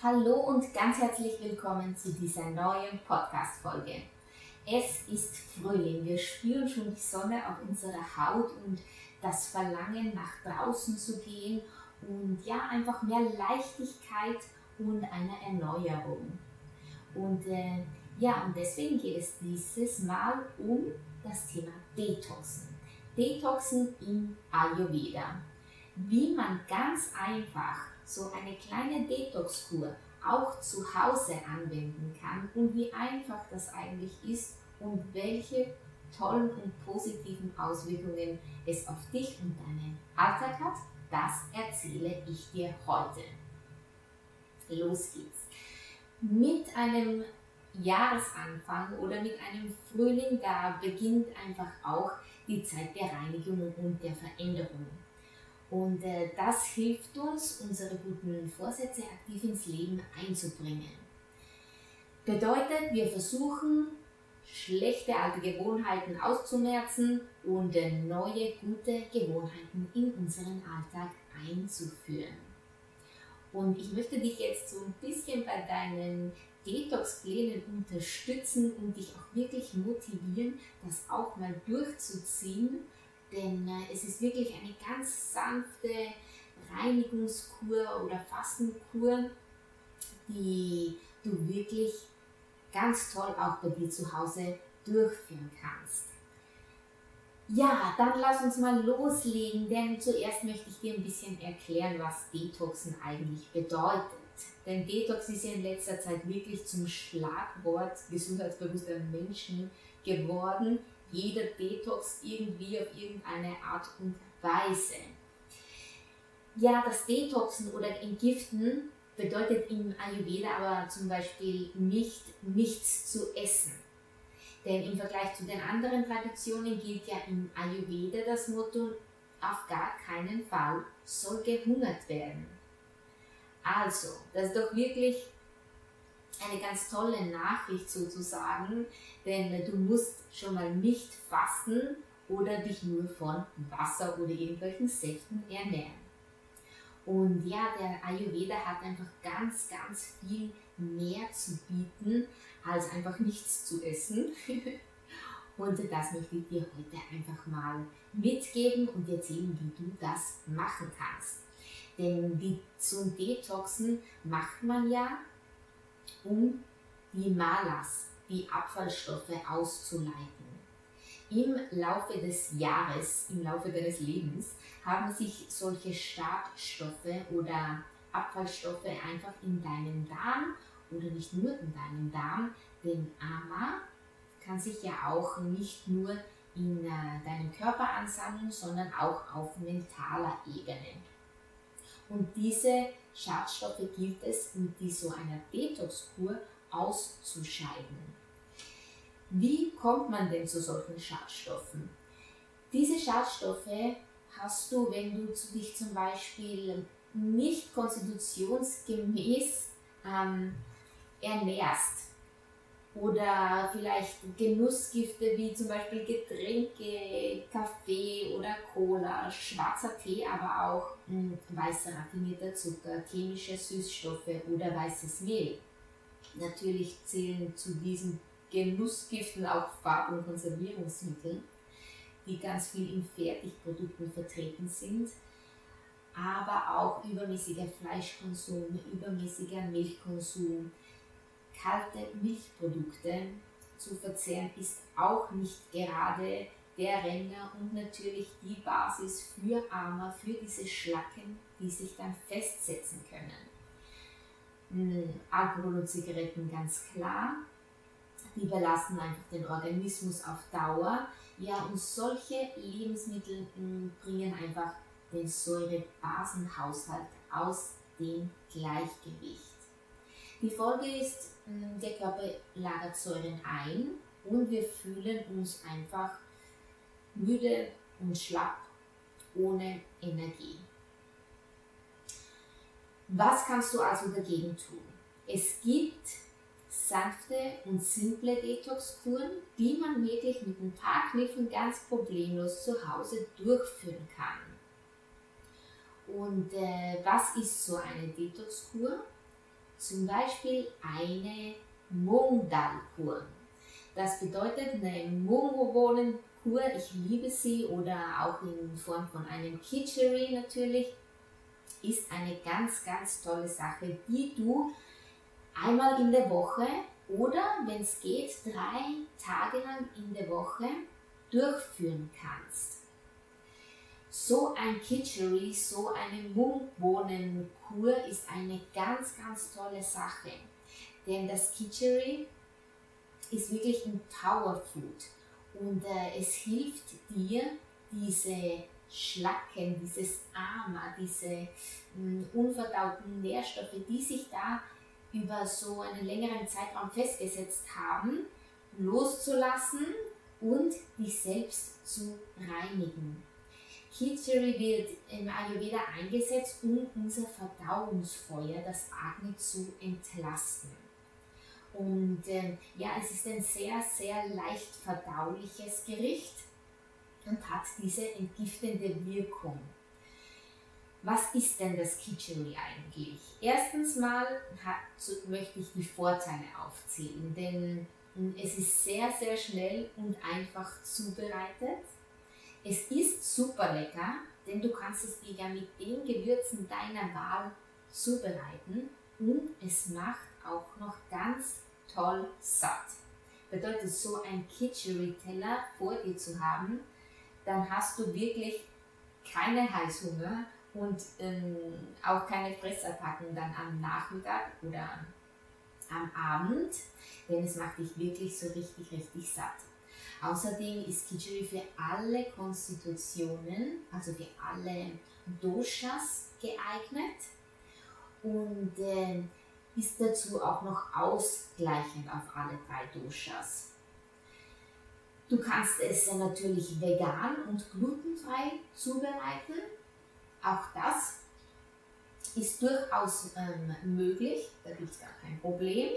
Hallo und ganz herzlich willkommen zu dieser neuen Podcast-Folge. Es ist Frühling, wir spüren schon die Sonne auf unserer Haut und das Verlangen nach draußen zu gehen und ja, einfach mehr Leichtigkeit und eine Erneuerung. Und äh, ja, und deswegen geht es dieses Mal um das Thema Detoxen. Detoxen im Ayurveda. Wie man ganz einfach so eine kleine Detox-Kur auch zu Hause anwenden kann und wie einfach das eigentlich ist und welche tollen und positiven Auswirkungen es auf dich und deinen Alltag hat, das erzähle ich dir heute. Los geht's. Mit einem Jahresanfang oder mit einem Frühling, da beginnt einfach auch die Zeit der Reinigung und der Veränderung. Und äh, das hilft uns, unsere guten Vorsätze aktiv ins Leben einzubringen. Bedeutet, wir versuchen, schlechte alte Gewohnheiten auszumerzen und äh, neue gute Gewohnheiten in unseren Alltag einzuführen. Und ich möchte dich jetzt so ein bisschen bei deinen Detox-Plänen unterstützen und dich auch wirklich motivieren, das auch mal durchzuziehen denn äh, es ist wirklich eine ganz sanfte Reinigungskur oder Fastenkur, die du wirklich ganz toll auch bei dir zu Hause durchführen kannst. Ja, dann lass uns mal loslegen, denn zuerst möchte ich dir ein bisschen erklären, was Detoxen eigentlich bedeutet. Denn Detox ist ja in letzter Zeit wirklich zum Schlagwort gesundheitsbewusster Menschen geworden jeder Detox irgendwie auf irgendeine Art und Weise. Ja, das Detoxen oder Entgiften bedeutet im Ayurveda aber zum Beispiel nicht nichts zu essen. Denn im Vergleich zu den anderen Traditionen gilt ja im Ayurveda das Motto, auf gar keinen Fall soll gehungert werden. Also, das ist doch wirklich eine ganz tolle Nachricht sozusagen, denn du musst schon mal nicht fasten oder dich nur von Wasser oder irgendwelchen Säften ernähren. Und ja, der Ayurveda hat einfach ganz, ganz viel mehr zu bieten, als einfach nichts zu essen. Und das möchte ich dir heute einfach mal mitgeben und erzählen, wie du das machen kannst. Denn die, zum Detoxen macht man ja, um die Malas, die Abfallstoffe auszuleiten. Im Laufe des Jahres, im Laufe deines Lebens, haben sich solche Startstoffe oder Abfallstoffe einfach in deinen Darm oder nicht nur in deinen Darm, denn Ama kann sich ja auch nicht nur in äh, deinem Körper ansammeln, sondern auch auf mentaler Ebene. Und diese Schadstoffe gilt es mit so einer Detox-Kur auszuscheiden. Wie kommt man denn zu solchen Schadstoffen? Diese Schadstoffe hast du, wenn du dich zum Beispiel nicht konstitutionsgemäß ähm, ernährst oder vielleicht Genussgifte wie zum Beispiel Getränke, Kaffee oder Cola, schwarzer Tee, aber auch hm, weißer raffinierter Zucker, chemische Süßstoffe oder weißes Mehl. Natürlich zählen zu diesen Genussgiften auch Farb- und Konservierungsmittel, die ganz viel in Fertigprodukten vertreten sind, aber auch übermäßiger Fleischkonsum, übermäßiger Milchkonsum, kalte Milchprodukte zu verzehren, ist auch nicht gerade der Renner und natürlich die Basis für Armer, für diese Schlacken, die sich dann festsetzen können. Hm, Alkohol und Zigaretten ganz klar, die belasten einfach den Organismus auf Dauer. Ja, und solche Lebensmittel hm, bringen einfach den Säurebasenhaushalt aus dem Gleichgewicht. Die Folge ist, hm, der Körper lagert Säuren ein und wir fühlen uns einfach müde und schlapp, ohne Energie. Was kannst du also dagegen tun? Es gibt sanfte und simple Detox-Kuren, die man wirklich mit ein paar Kniffen ganz problemlos zu Hause durchführen kann. Und äh, was ist so eine Detox-Kur? Zum Beispiel eine Mungdalkur. Das bedeutet eine Mungbohnenkur, ich liebe sie, oder auch in Form von einem Kitchery natürlich, ist eine ganz, ganz tolle Sache, die du einmal in der Woche oder, wenn es geht, drei Tage lang in der Woche durchführen kannst. So ein Kitchery, so eine Mungbohnenkur ist eine ganz, ganz tolle Sache. Denn das Kitchery ist wirklich ein Powerfood und äh, es hilft dir, diese Schlacken, dieses Ama, diese mh, unverdauten Nährstoffe, die sich da über so einen längeren Zeitraum festgesetzt haben, loszulassen und dich selbst zu reinigen. Kitchery wird im Ayurveda eingesetzt, um unser Verdauungsfeuer, das Agni, zu entlasten. Und äh, ja, es ist ein sehr, sehr leicht verdauliches Gericht und hat diese entgiftende Wirkung. Was ist denn das Kitchery eigentlich? Erstens mal hat, möchte ich die Vorteile aufzählen, denn hm, es ist sehr, sehr schnell und einfach zubereitet. Es ist super lecker, denn du kannst es dir ja mit den Gewürzen deiner Wahl zubereiten und es macht auch noch ganz toll satt. Bedeutet so ein Kitchery-Teller vor dir zu haben, dann hast du wirklich keinen Heißhunger und ähm, auch keine Fressattacken dann am Nachmittag oder am Abend, denn es macht dich wirklich so richtig, richtig satt. Außerdem ist Kitchery für alle Konstitutionen, also für alle Doshas geeignet und äh, ist dazu auch noch ausgleichend auf alle drei Doshas. Du kannst es natürlich vegan und glutenfrei zubereiten. Auch das ist durchaus ähm, möglich, da gibt es gar kein Problem.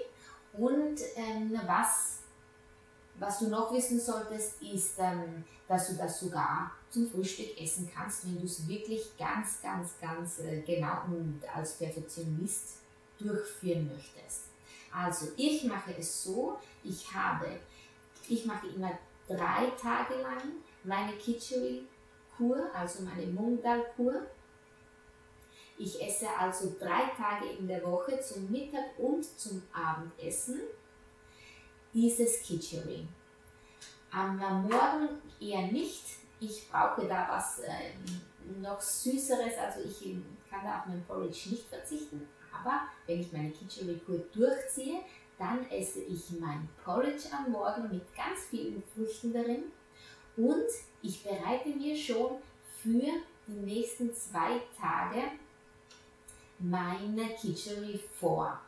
Und ähm, was, was du noch wissen solltest, ist, ähm, dass du das sogar zum Frühstück essen kannst, wenn du es wirklich ganz, ganz, ganz äh, genau und als Perfektionist durchführen möchtest. Also ich mache es so, ich habe, ich mache immer drei Tage lang meine Kitchery-Kur, also meine Mungdal-Kur. Ich esse also drei Tage in der Woche zum Mittag und zum Abendessen dieses Kitchery. Am Morgen eher nicht. Ich brauche da was äh, noch Süßeres, also ich kann da auf mein Porridge nicht verzichten. Aber wenn ich meine Kitchery-Kur durchziehe, dann esse ich mein Porridge am Morgen mit ganz vielen Früchten darin und ich bereite mir schon für die nächsten zwei Tage meine Kitchery vor.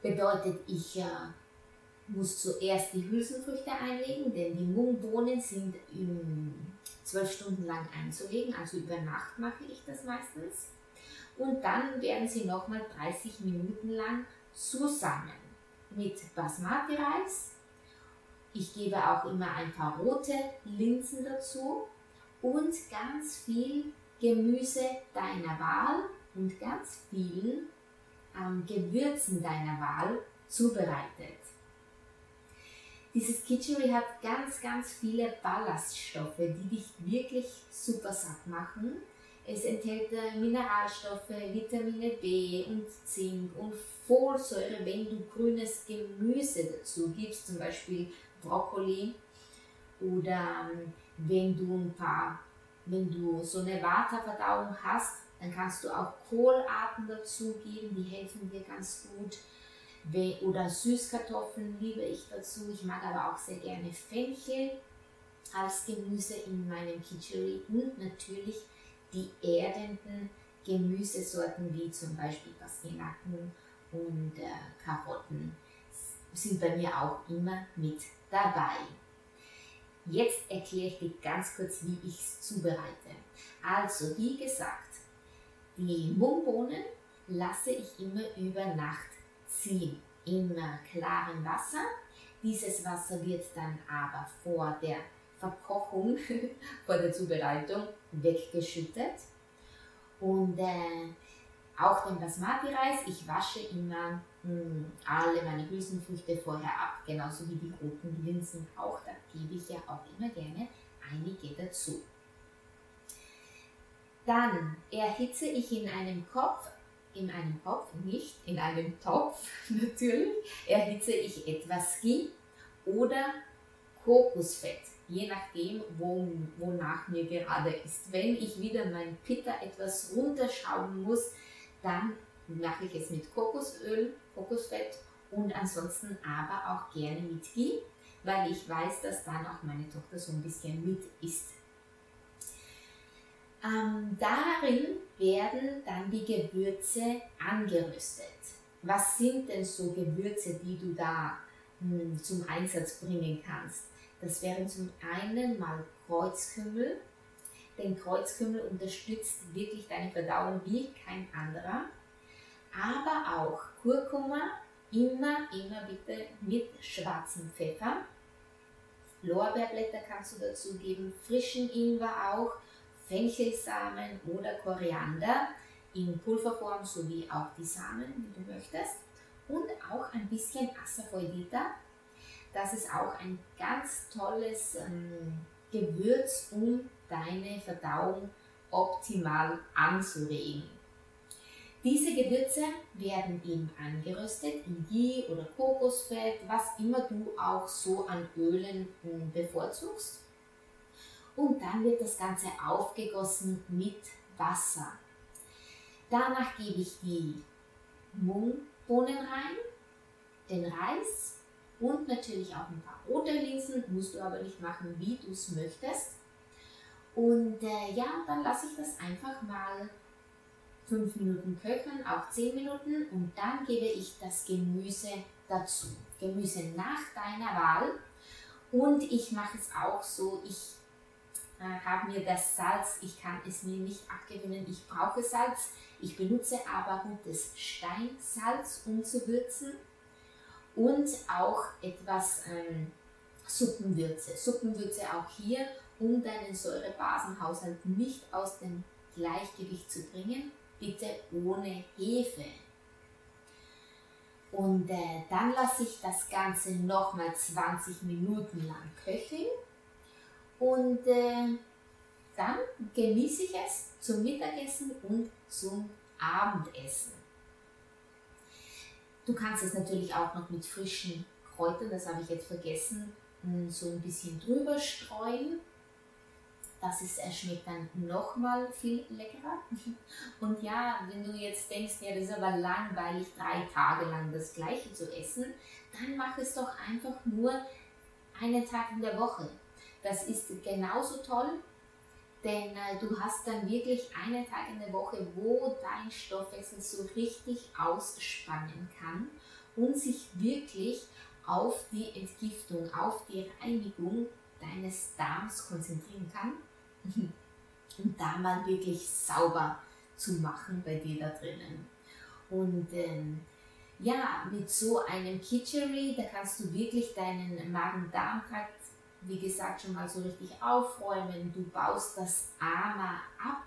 Bedeutet, ich äh, muss zuerst die Hülsenfrüchte einlegen, denn die Mungbohnen sind zwölf Stunden lang einzulegen, also über Nacht mache ich das meistens und dann werden sie nochmal 30 Minuten lang zusammen mit Basmati-Reis. Ich gebe auch immer ein paar rote Linsen dazu und ganz viel Gemüse deiner Wahl und ganz viel ähm, Gewürzen deiner Wahl zubereitet. Dieses Kitchery hat ganz, ganz viele Ballaststoffe, die dich wirklich super satt machen es enthält äh, Mineralstoffe, Vitamine B und Zink und Folsäure, wenn du grünes Gemüse dazu gibst, zum Beispiel Brokkoli oder ähm, wenn du ein paar, wenn du so eine Waterverdauung hast, dann kannst du auch Kohlarten dazu geben, die helfen dir ganz gut. Oder Süßkartoffeln liebe ich dazu. Ich mag aber auch sehr gerne Fenchel als Gemüse in meinem Kitchery und natürlich die erdenden Gemüsesorten wie zum Beispiel Pastinaken und äh, Karotten sind bei mir auch immer mit dabei. Jetzt erkläre ich dir ganz kurz, wie ich es zubereite. Also, wie gesagt, die Mungbohnen lasse ich immer über Nacht ziehen in klarem Wasser. Dieses Wasser wird dann aber vor der Verkochung, vor der Zubereitung weggeschüttet. Und äh, auch den Basmati-Reis. Ich wasche immer mh, hm, alle meine Hülsenfrüchte vorher ab, genauso wie die roten Linsen auch. Da gebe ich ja auch immer gerne einige dazu. Dann erhitze ich in einem Kopf, in einem Kopf, nicht in einem Topf natürlich, erhitze ich etwas Ghee oder Kokosfett, je nachdem, wo, wonach mir gerade ist. Wenn ich wieder mein Pitta etwas runterschrauben muss, dann mache ich es mit Kokosöl, Kokosfett und ansonsten aber auch gerne mit Ghee, weil ich weiß, dass dann auch meine Tochter so ein bisschen mit isst. Ähm, darin werden dann die Gewürze angerüstet. Was sind denn so Gewürze, die du da mh, hm, zum Einsatz bringen kannst? Das wären zum einen mal Kreuzkümmel, denn Kreuzkümmel unterstützt wirklich deine Verdauung wie kein anderer. Aber auch Kurkuma, immer, immer bitte mit schwarzem Pfeffer. Lorbeerblätter kannst du dazu geben, frischen Ingwer auch, Fenchelsamen oder Koriander in Pulverform sowie auch die Samen, wie du möchtest. Und auch ein bisschen Asafoetida. Das ist auch ein ganz tolles ähm, Gewürz, um deine Verdauung optimal anzuregen. Diese Gewürze werden eben angeröstet in Ghee oder Kokosfett, was immer du auch so an Ölen hm, bevorzugst. Und dann wird das Ganze aufgegossen mit Wasser. Danach gebe ich die Mungbohnen rein, den Reis und natürlich auch ein paar rote Linsen, musst du aber nicht machen, wie du es möchtest. Und äh, ja, dann lasse ich das einfach mal 5 Minuten köcheln, auch 10 Minuten und dann gebe ich das Gemüse dazu. Gemüse nach deiner Wahl. Und ich mache es auch so, ich habe mir das Salz, ich kann es mir nicht abgewinnen, ich brauche Salz. Ich benutze aber gutes Steinsalz, um zu würzen. Und auch etwas ähm, Suppenwürze. Suppenwürze auch hier um deinen Säurebasenhaushalt nicht aus dem Gleichgewicht zu bringen, bitte ohne Hefe. Und äh, dann lasse ich das Ganze nochmal 20 Minuten lang köcheln und äh, dann genieße ich es zum Mittagessen und zum Abendessen. Du kannst es natürlich auch noch mit frischen Kräutern, das habe ich jetzt vergessen, so ein bisschen drüber streuen das ist, schmeckt dann nochmal viel leckerer. Und ja, wenn du jetzt denkst, ja, das ist aber langweilig, drei Tage lang das Gleiche zu essen, dann mach es doch einfach nur einen Tag in der Woche. Das ist genauso toll, denn äh, du hast dann wirklich einen Tag in der Woche, wo dein Stoffwechsel so richtig ausspannen kann und sich wirklich auf die Entgiftung, auf die Reinigung deines Darms konzentrieren kann und da mal wirklich sauber zu machen bei dir da drinnen. Und ähm, ja, mit so einem Kitchery, da kannst du wirklich deinen Magen-Darm-Trakt, wie gesagt, schon mal so richtig aufräumen. Du baust das Ama ab,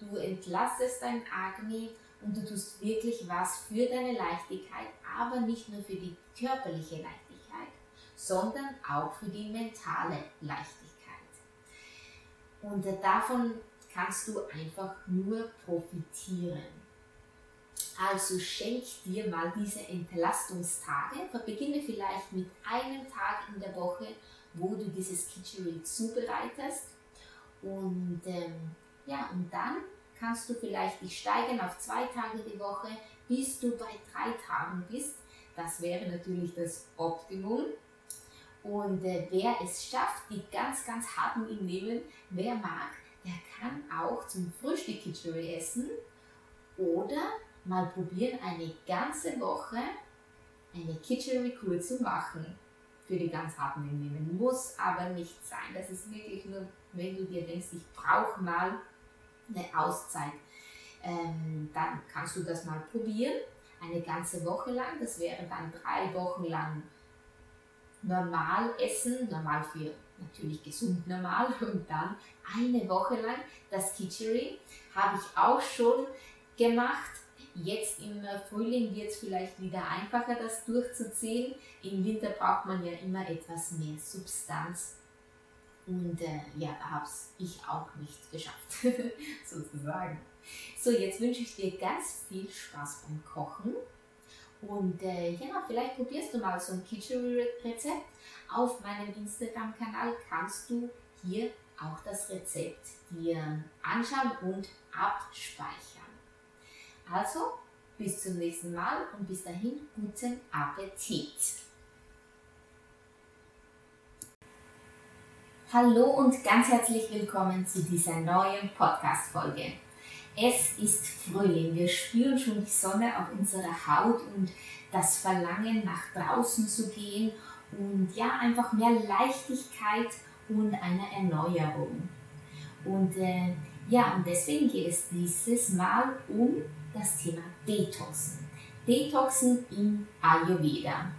du entlastest dein Agni und du tust wirklich was für deine Leichtigkeit, aber nicht nur für die körperliche Leichtigkeit, sondern auch für die mentale Leichtigkeit. Und davon kannst du einfach nur profitieren. Also schenk dir mal diese Entlastungstage. Beginne vielleicht mit einem Tag in der Woche, wo du dieses Kitchery zubereitest. Und ähm, ja, und dann kannst du vielleicht dich steigern auf zwei Tage die Woche, bis du bei drei Tagen bist. Das wäre natürlich das Optimum. Und äh, wer es schafft, die ganz, ganz harten ihm nehmen, wer mag, der kann auch zum Frühstück Kitchery essen oder mal probieren, eine ganze Woche eine Kitchery-Kur zu machen. Für die ganz harten nehmen. Muss aber nicht sein. Das ist wirklich nur, wenn du dir denkst, ich brauche mal eine Auszeit. Ähm, dann kannst du das mal probieren. Eine ganze Woche lang. Das wäre dann drei Wochen lang normal essen, normal für natürlich gesund normal und dann eine Woche lang das Kitchery habe ich auch schon gemacht. Jetzt im Frühling wird es vielleicht wieder einfacher, das durchzuziehen. Im Winter braucht man ja immer etwas mehr Substanz. Und äh, ja, habe ich auch nicht geschafft, sozusagen. So, jetzt wünsche ich dir ganz viel Spaß beim Kochen. Und äh, ja, vielleicht probierst du mal so ein Kitchen-Rezept. Auf meinem Instagram-Kanal kannst du hier auch das Rezept dir anschauen und abspeichern. Also, bis zum nächsten Mal und bis dahin guten Appetit! Hallo und ganz herzlich willkommen zu dieser neuen Podcast-Folge. Es ist Frühling, wir spüren schon die Sonne auf unserer Haut und das Verlangen nach draußen zu gehen und ja, einfach mehr Leichtigkeit und eine Erneuerung. Und äh, ja, und deswegen geht es dieses Mal um das Thema Detoxen. Detoxen im Ayurveda.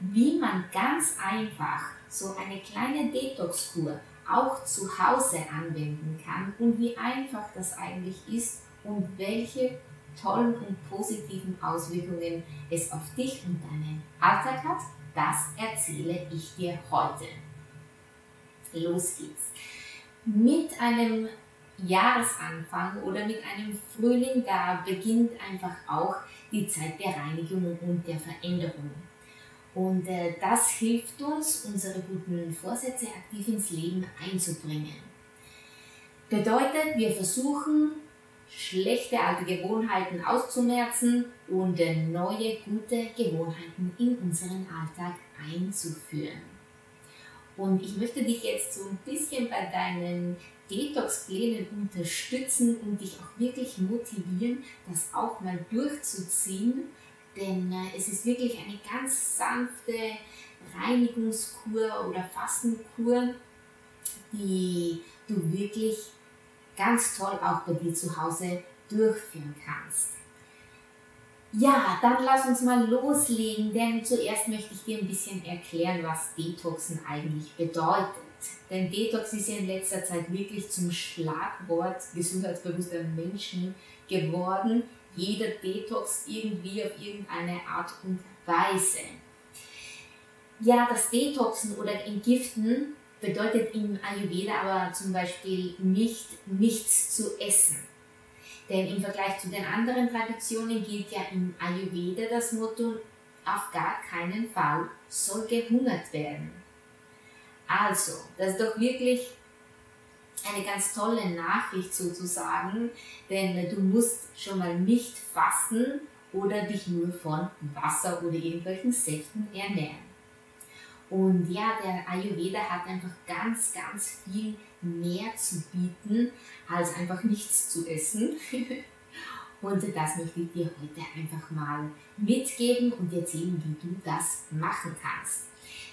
Wie man ganz einfach so eine kleine Detox-Kur auch zu Hause anwenden kann und wie einfach das eigentlich ist und welche tollen und positiven Auswirkungen es auf dich und deinen Alltag hat, das erzähle ich dir heute. Los geht's. Mit einem Jahresanfang oder mit einem Frühling, da beginnt einfach auch die Zeit der Reinigung und der Veränderung. Und äh, das hilft uns, unsere guten Vorsätze aktiv ins Leben einzubringen. Bedeutet, wir versuchen, schlechte alte Gewohnheiten auszumerzen und äh, neue gute Gewohnheiten in unseren Alltag einzuführen. Und ich möchte dich jetzt so ein bisschen bei deinen Detox-Plänen unterstützen und dich auch wirklich motivieren, das auch mal durchzuziehen. Denn äh, es ist wirklich eine ganz sanfte Reinigungskur oder Fastenkur, die du wirklich ganz toll auch bei dir zu Hause durchführen kannst. Ja, dann lass uns mal loslegen, denn zuerst möchte ich dir ein bisschen erklären, was Detoxen eigentlich bedeutet. Denn Detox ist ja in letzter Zeit wirklich zum Schlagwort gesundheitsbewusster Menschen geworden. Jeder Detox irgendwie auf irgendeine Art und Weise. Ja, das Detoxen oder Entgiften bedeutet im Ayurveda aber zum Beispiel nicht nichts zu essen. Denn im Vergleich zu den anderen Traditionen gilt ja im Ayurveda das Motto, auf gar keinen Fall soll gehungert werden. Also, das ist doch wirklich eine ganz tolle Nachricht sozusagen, denn du musst schon mal nicht fasten oder dich nur von Wasser oder irgendwelchen Säften ernähren. Und ja, der Ayurveda hat einfach ganz, ganz viel mehr zu bieten, als einfach nichts zu essen. Und das möchte ich dir heute einfach mal mitgeben und erzählen, wie du das machen kannst.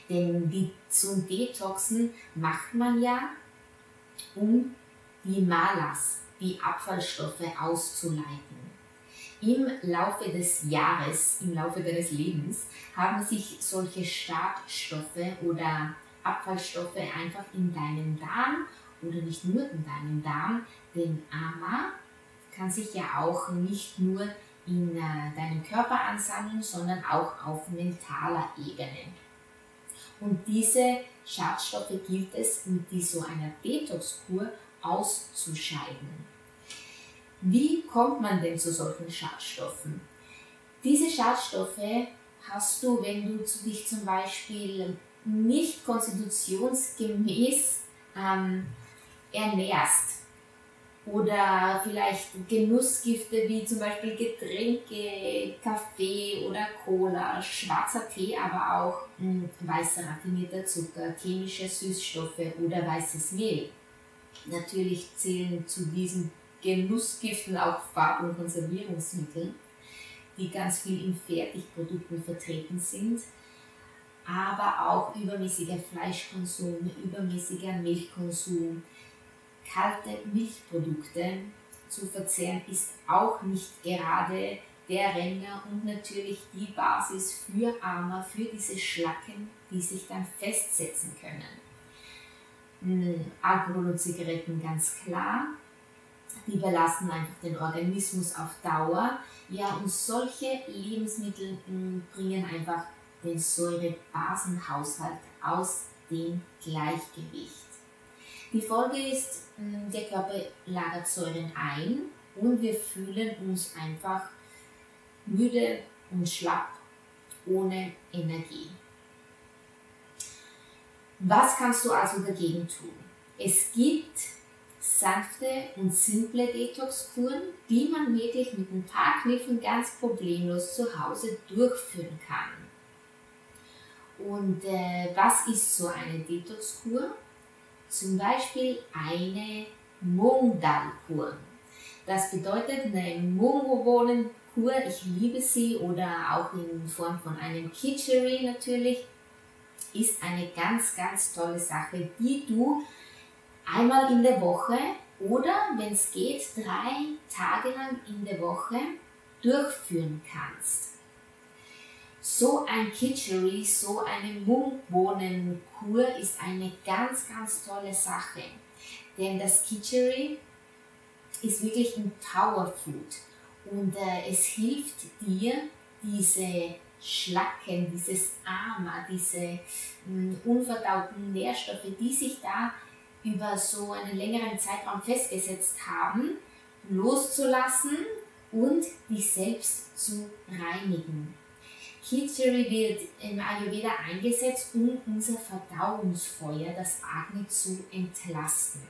Denn die, zum Detoxen macht man ja, um die Malas, die Abfallstoffe auszuleiten. Im Laufe des Jahres, im Laufe deines Lebens, haben sich solche Startstoffe oder Abfallstoffe einfach in deinen Darm oder nicht nur in deinem Darm, denn Ama kann sich ja auch nicht nur in äh, deinem Körper ansammeln, sondern auch auf mentaler Ebene. Und diese Schadstoffe gilt es mit so einer Detox-Kur auszuscheiden. Wie kommt man denn zu solchen Schadstoffen? Diese Schadstoffe hast du, wenn du dich zum Beispiel nicht konstitutionsgemäß ähm, ernährst oder vielleicht Genussgifte wie zum Beispiel Getränke, Kaffee oder Cola, schwarzer Tee, aber auch hm, weißer raffinierter Zucker, chemische Süßstoffe oder weißes Mehl. Natürlich zählen zu diesen Genussgiften auch Farb- und Konservierungsmittel, die ganz viel in Fertigprodukten vertreten sind, aber auch übermäßiger Fleischkonsum, übermäßiger Milchkonsum, kalte Milchprodukte zu verzehren ist auch nicht gerade der Renner und natürlich die Basis für Armer, für diese Schlacken, die sich dann festsetzen können. Hm, Alkohol und Zigaretten ganz klar, die belasten einfach den Organismus auf Dauer. Ja, und solche Lebensmittel hm, bringen einfach den Säurebasenhaushalt aus dem Gleichgewicht. Die Folge ist, der Körper lagert Säuren ein und wir fühlen uns einfach müde und schlapp ohne Energie. Was kannst du also dagegen tun? Es gibt sanfte und simple Detox-Kuren, die man wirklich mit ein paar Kniffen ganz problemlos zu Hause durchführen kann. Und äh, was ist so eine Detox-Kur? Zum Beispiel eine Mungdal-Kur. Das bedeutet eine Mungobohnen-Kur, ich liebe sie, oder auch in Form von einem Kitchery natürlich ist eine ganz, ganz tolle Sache, die du einmal in der Woche oder, wenn es geht, drei Tage lang in der Woche durchführen kannst. So ein Kitchery, so eine Mundbohnenkur ist eine ganz, ganz tolle Sache. Denn das Kitchery ist wirklich ein Powerfood und äh, es hilft dir, diese Schlacken, dieses Ama, diese mh, hm, unverdauten Nährstoffe, die sich da über so einen längeren Zeitraum festgesetzt haben, loszulassen und dich selbst zu reinigen. Kitchery wird im Ayurveda eingesetzt, um unser Verdauungsfeuer, das Agni, zu entlasten.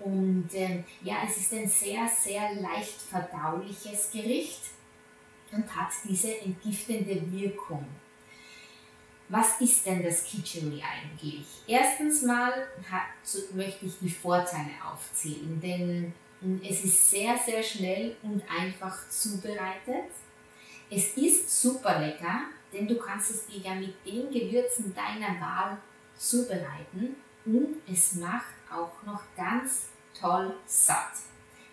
Und äh, ja, es ist ein sehr, sehr leicht verdauliches Gericht und hat diese entgiftende Wirkung. Was ist denn das Kitchery eigentlich? Erstens mal möchte ich die Vorteile aufzählen, denn es ist sehr, sehr schnell und einfach zubereitet. Es ist super lecker, denn du kannst es dir ja mit den Gewürzen deiner Wahl zubereiten und es macht auch noch ganz toll satt.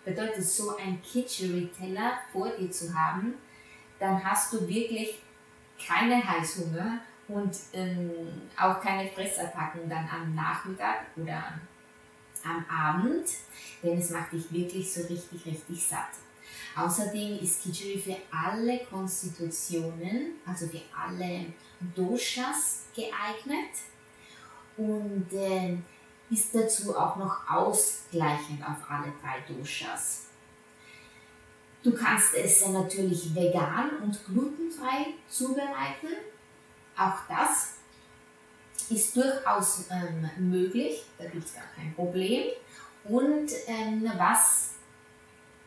Bedeutet, so ein Kitchery-Teller vor dir zu haben, dann hast du wirklich keinen Heißhunger und ähm, auch keine Fressattacken dann am Nachmittag oder am Abend, denn es macht dich wirklich so richtig, richtig satt. Außerdem ist Khichdi für alle Konstitutionen, also für alle Doshas geeignet und äh, ist dazu auch noch ausgleichend auf alle drei Doshas. Du kannst es natürlich vegan und glutenfrei zubereiten. Auch das ist durchaus ähm, möglich, da gibt es gar kein Problem. Und ähm, was,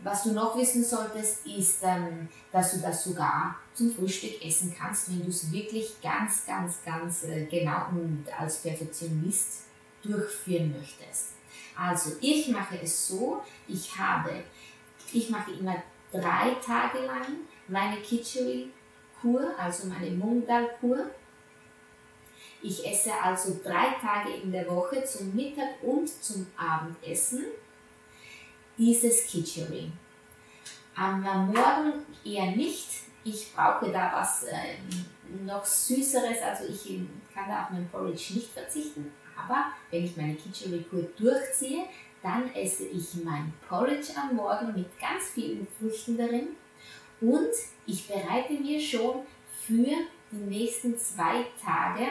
was du noch wissen solltest, ist, ähm, dass du das sogar zum Frühstück essen kannst, wenn du es wirklich ganz, ganz, ganz äh, genau und als Perfektionist durchführen möchtest. Also ich mache es so, ich habe, ich mache immer drei Tage lang meine Kitchery-Kur, also meine Mungdal-Kur. Ich esse also drei Tage in der Woche zum Mittag und zum Abendessen dieses Kitchery. Am Morgen eher nicht. Ich brauche da was äh, noch Süßeres, also ich kann da auf mein Porridge nicht verzichten. Aber wenn ich meine Kitchery-Kur durchziehe, dann esse ich mein Porridge am Morgen mit ganz vielen Früchten darin und ich bereite mir schon für die nächsten zwei Tage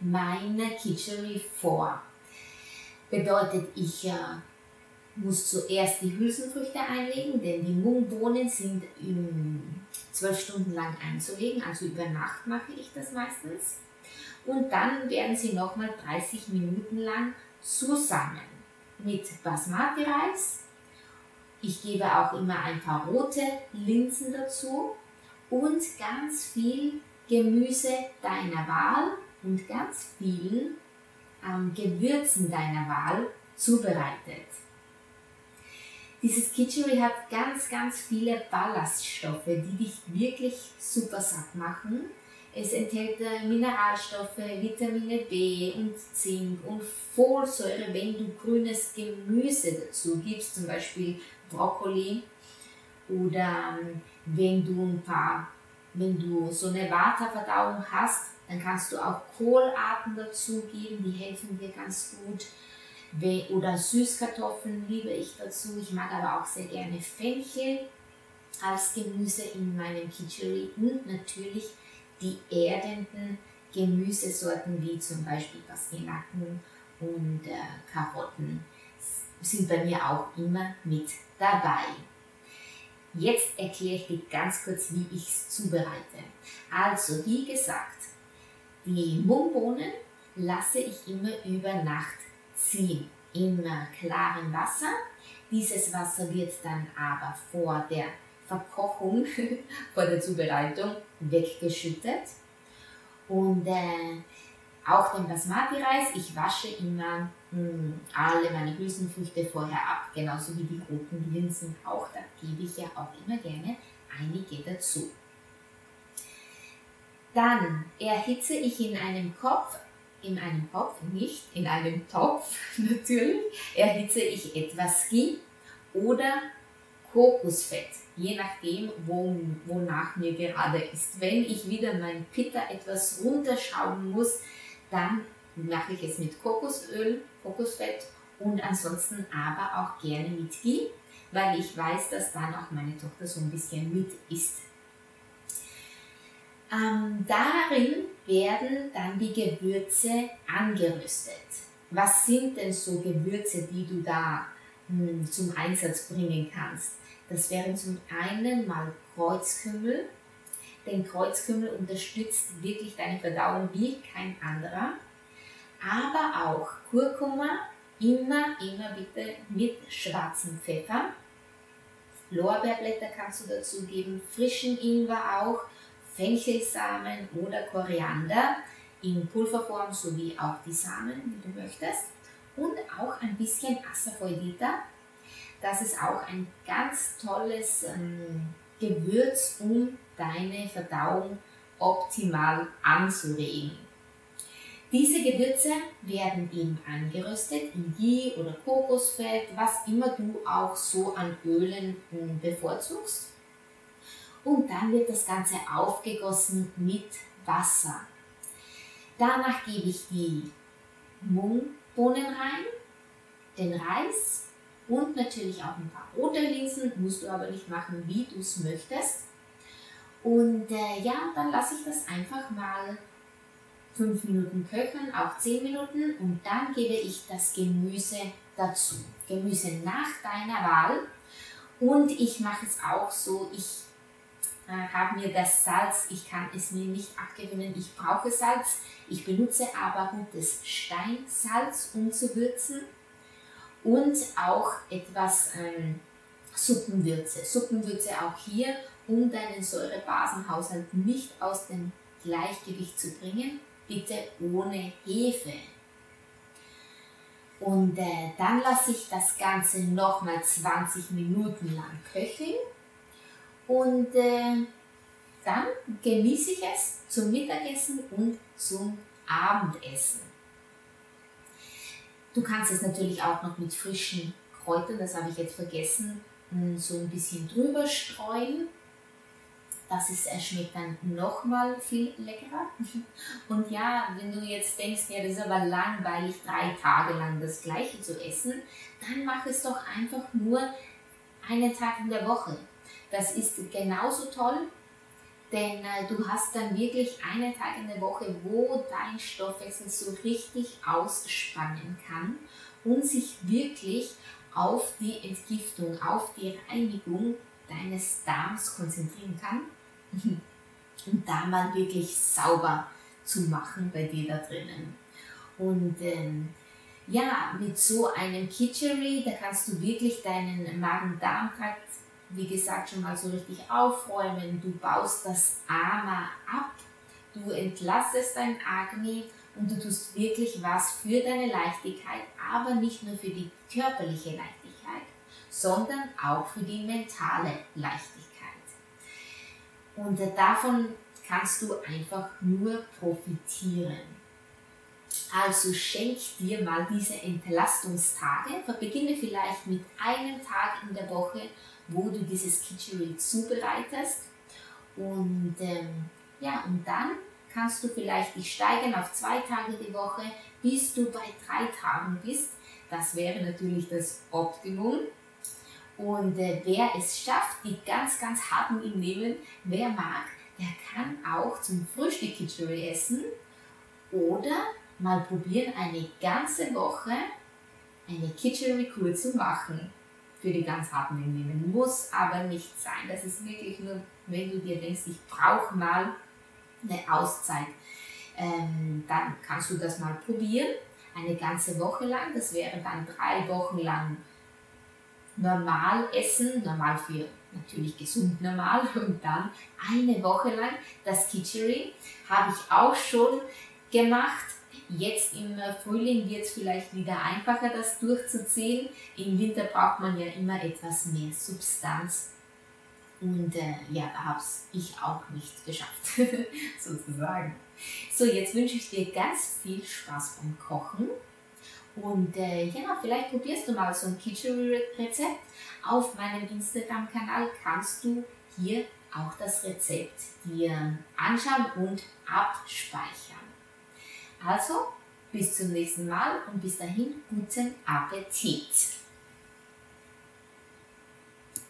meine Kitchery vor. Bedeutet, ich äh, muss zuerst die Hülsenfrüchte einlegen, denn die Mungbohnen sind zwölf Stunden lang einzulegen, also über Nacht mache ich das meistens. Und dann werden sie nochmal 30 Minuten lang zusammen mit Basmati-Reis. Ich gebe auch immer ein paar rote Linsen dazu und ganz viel Gemüse deiner Wahl und ganz viel ähm, Gewürzen deiner Wahl zubereitet. Dieses Kitchery hat ganz, ganz viele Ballaststoffe, die dich wirklich super satt machen es enthält äh, Mineralstoffe, Vitamine B und Zink und Folsäure, wenn du grünes Gemüse dazu gibst, zum Beispiel Brokkoli oder ähm, wenn du ein paar, wenn du so eine Waterverdauung hast, dann kannst du auch Kohlarten dazu geben, die helfen dir ganz gut. Oder Süßkartoffeln liebe ich dazu. Ich mag aber auch sehr gerne Fenchel als Gemüse in meinem Kitchery und natürlich die erdenden Gemüsesorten wie zum Beispiel Pastinaken und äh, Karotten sind bei mir auch immer mit dabei. Jetzt erkläre ich dir ganz kurz, wie ich es zubereite. Also, wie gesagt, die Mungbohnen lasse ich immer über Nacht ziehen in klarem Wasser. Dieses Wasser wird dann aber vor der Verkochung, vor der Zubereitung weggeschüttet. Und äh, auch den Basmati-Reis, ich wasche immer mh, hm, alle meine Hülsenfrüchte vorher ab, genauso wie die roten Linsen auch. Da gebe ich ja auch immer gerne einige dazu. Dann erhitze ich in einem Kopf, in einem Kopf, nicht in einem Topf natürlich, erhitze ich etwas Ghee oder Kokosfett, je nachdem, wo, wonach mir gerade ist. Wenn ich wieder mein Pitta etwas runterschrauben muss, dann mache ich es mit Kokosöl, Kokosfett und ansonsten aber auch gerne mit Ghee, weil ich weiß, dass dann auch meine Tochter so ein bisschen mit isst. Ähm, darin werden dann die Gewürze angerüstet. Was sind denn so Gewürze, die du da mh, hm, zum Einsatz bringen kannst? Das wären zum einen mal Kreuzkümmel. Denn Kreuzkümmel unterstützt wirklich deine Verdauung wie kein anderer. Aber auch Kurkuma, immer, immer bitte mit schwarzem Pfeffer. Lorbeerblätter kannst du dazu geben, frischen Ingwer auch Fenchelsamen oder Koriander in Pulverform sowie auch die Samen, wie du möchtest. Und auch ein bisschen Asafoetida. Das ist auch ein ganz tolles ähm, Gewürz, um deine Verdauung optimal anzuregen. Diese Gewürze werden eben angeröstet in Ghee oder Kokosfett, was immer du auch so an Ölen hm, bevorzugst und dann wird das Ganze aufgegossen mit Wasser. Danach gebe ich die Mungbohnen rein, den Reis und natürlich auch ein paar rote Linsen, musst du aber nicht machen, wie du es möchtest. Und äh, ja, dann lasse ich das einfach mal 5 Minuten köcheln, auch 10 Minuten und dann gebe ich das Gemüse dazu. Gemüse nach deiner Wahl. Und ich mache es auch so, ich habe mir das Salz, ich kann es mir nicht abgewinnen, ich brauche Salz. Ich benutze aber gutes Steinsalz, um zu würzen und auch etwas ähm, Suppenwürze. Suppenwürze auch hier, um deinen Säurebasenhaushalt nicht aus dem Gleichgewicht zu bringen, bitte ohne Hefe. Und äh, dann lasse ich das Ganze nochmal 20 Minuten lang köcheln und äh, dann genieße ich es zum Mittagessen und zum Abendessen. Du kannst es natürlich auch noch mit frischen Kräutern, das habe ich jetzt vergessen, hm, so ein bisschen drüber streuen. Das ist, schmeckt dann nochmal viel leckerer. Und ja, wenn du jetzt denkst, ja, das ist aber langweilig, drei Tage lang das Gleiche zu essen, dann mach es doch einfach nur einen Tag in der Woche. Das ist genauso toll, denn äh, du hast dann wirklich einen Tag in der Woche, wo dein Stoffwechsel so richtig ausspannen kann und sich wirklich auf die Entgiftung, auf die Reinigung deines Darms konzentrieren kann und da mal wirklich sauber zu machen bei dir da drinnen. Und ähm, ja, mit so einem Kitchery, da kannst du wirklich deinen Magen-Darm-Trakt wie gesagt, schon mal so richtig aufräumen. Du baust das Ama ab, du entlassest dein Agni und du tust wirklich was für deine Leichtigkeit, aber nicht nur für die körperliche Leichtigkeit, sondern auch für die mentale Leichtigkeit. Und davon kannst du einfach nur profitieren. Also schenk dir mal diese Entlastungstage. Beginne vielleicht mit einem Tag in der Woche wo du dieses Kitchery zubereitest. Und ähm, ja, und dann kannst du vielleicht dich steigern auf zwei Tage die Woche, bis du bei drei Tagen bist. Das wäre natürlich das Optimum. Und äh, wer es schafft, die ganz, ganz harten im Nehmen, wer mag, der kann auch zum Frühstück Kitchery essen oder mal probieren, eine ganze Woche eine Kitchery-Kur zu machen für die ganz harten Nehmen. Muss aber nicht sein. Das ist wirklich nur, wenn du dir denkst, ich brauche mal eine Auszeit, ähm, dann kannst du das mal probieren. Eine ganze Woche lang. Das wäre dann drei Wochen lang normal essen, normal für natürlich gesund normal und dann eine Woche lang das Kitchery habe ich auch schon gemacht Jetzt im Frühling wird es vielleicht wieder einfacher, das durchzuziehen. Im Winter braucht man ja immer etwas mehr Substanz. Und äh, ja, da habe ich auch nicht geschafft, sozusagen. So, jetzt wünsche ich dir ganz viel Spaß beim Kochen. Und äh, ja, vielleicht probierst du mal so ein Kitchen-Rezept. Auf meinem Instagram-Kanal kannst du hier auch das Rezept dir anschauen und abspeichern. Also, bis zum nächsten Mal und bis dahin guten Appetit!